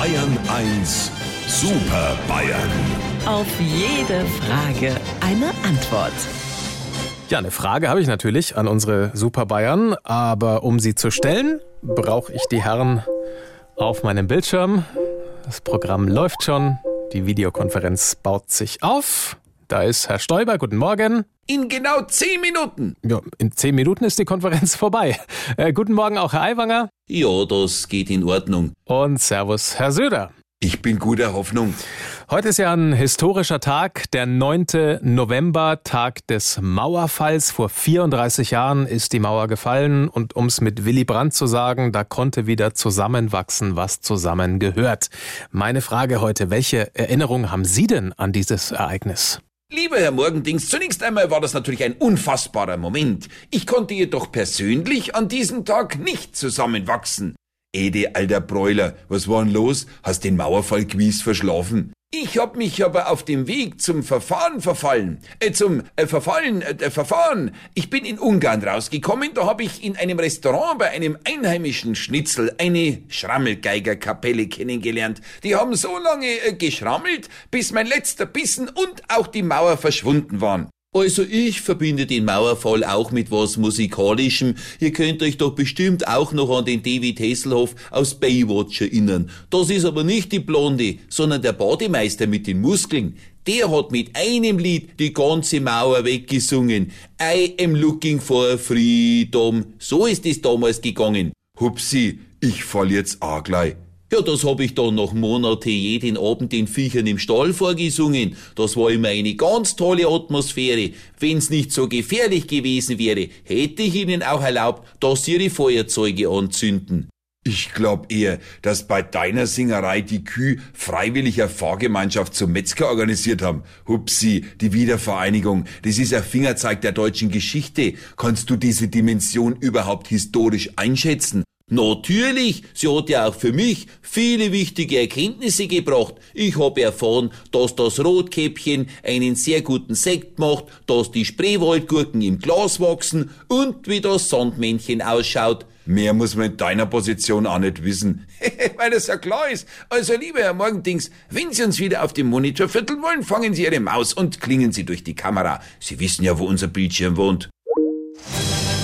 Bayern 1 Super Bayern. Auf jede Frage eine Antwort. Ja, eine Frage habe ich natürlich an unsere Super Bayern, aber um sie zu stellen, brauche ich die Herren auf meinem Bildschirm. Das Programm läuft schon, die Videokonferenz baut sich auf. Da ist Herr Stoiber, guten Morgen. In genau zehn Minuten. Ja, in zehn Minuten ist die Konferenz vorbei. Äh, guten Morgen auch Herr Aiwanger. Ja, das geht in Ordnung. Und Servus Herr Söder. Ich bin guter Hoffnung. Heute ist ja ein historischer Tag, der 9. November, Tag des Mauerfalls. Vor 34 Jahren ist die Mauer gefallen und um es mit Willy Brandt zu sagen, da konnte wieder zusammenwachsen, was zusammengehört. Meine Frage heute, welche Erinnerung haben Sie denn an dieses Ereignis? Lieber Herr Morgendings, zunächst einmal war das natürlich ein unfassbarer Moment. Ich konnte jedoch persönlich an diesem Tag nicht zusammenwachsen. Ede, alter Bräuler, was war denn los? Hast den Mauerfall gewiss verschlafen? Ich hab mich aber auf dem Weg zum Verfahren verfallen. Äh, zum äh, Verfallen, äh, Verfahren. Ich bin in Ungarn rausgekommen, da hab ich in einem Restaurant bei einem einheimischen Schnitzel eine Schrammelgeigerkapelle kennengelernt. Die haben so lange äh, geschrammelt, bis mein letzter Bissen und auch die Mauer verschwunden waren. Also ich verbinde den Mauerfall auch mit was Musikalischem. Ihr könnt euch doch bestimmt auch noch an den David Hasselhoff aus Baywatch erinnern. Das ist aber nicht die Blonde, sondern der Bademeister mit den Muskeln. Der hat mit einem Lied die ganze Mauer weggesungen. I am looking for freedom. So ist es damals gegangen. Hupsi, ich fall jetzt auch gleich. Ja, das hab ich dann nach Monate jeden Abend den Viechern im Stall vorgesungen. Das war immer eine ganz tolle Atmosphäre. Wenn's nicht so gefährlich gewesen wäre, hätte ich ihnen auch erlaubt, dass sie ihre Feuerzeuge anzünden. Ich glaub eher, dass bei deiner Singerei die Kühe freiwilliger Fahrgemeinschaft zum Metzger organisiert haben. Hupsi, die Wiedervereinigung, das ist ein Fingerzeig der deutschen Geschichte. Kannst du diese Dimension überhaupt historisch einschätzen? Natürlich, sie hat ja auch für mich viele wichtige Erkenntnisse gebracht. Ich habe erfahren, dass das Rotkäppchen einen sehr guten Sekt macht, dass die Spreewaldgurken im Glas wachsen und wie das Sandmännchen ausschaut. Mehr muss man in deiner Position auch nicht wissen. Weil das ja klar ist. Also, lieber Herr Morgendings, wenn Sie uns wieder auf dem Monitor vierteln wollen, fangen Sie Ihre Maus und klingen Sie durch die Kamera. Sie wissen ja, wo unser Bildschirm wohnt.